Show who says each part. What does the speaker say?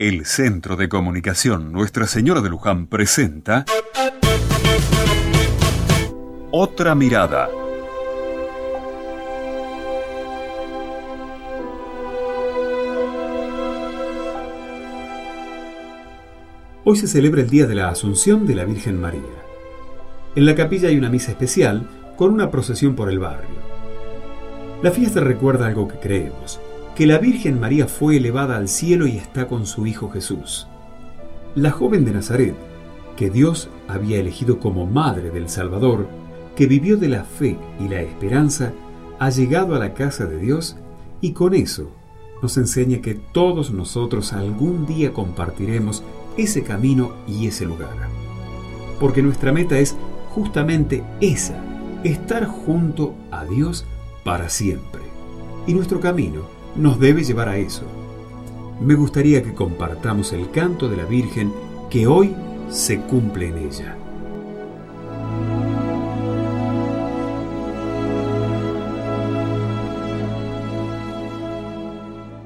Speaker 1: El Centro de Comunicación Nuestra Señora de Luján presenta Otra Mirada.
Speaker 2: Hoy se celebra el Día de la Asunción de la Virgen María. En la capilla hay una misa especial con una procesión por el barrio. La fiesta recuerda algo que creemos, que la Virgen María fue elevada al cielo y está con su Hijo Jesús. La joven de Nazaret, que Dios había elegido como madre del Salvador, que vivió de la fe y la esperanza, ha llegado a la casa de Dios y con eso nos enseña que todos nosotros algún día compartiremos ese camino y ese lugar. Porque nuestra meta es justamente esa, estar junto a Dios para siempre. Y nuestro camino nos debe llevar a eso. Me gustaría que compartamos el canto de la Virgen que hoy se cumple en ella.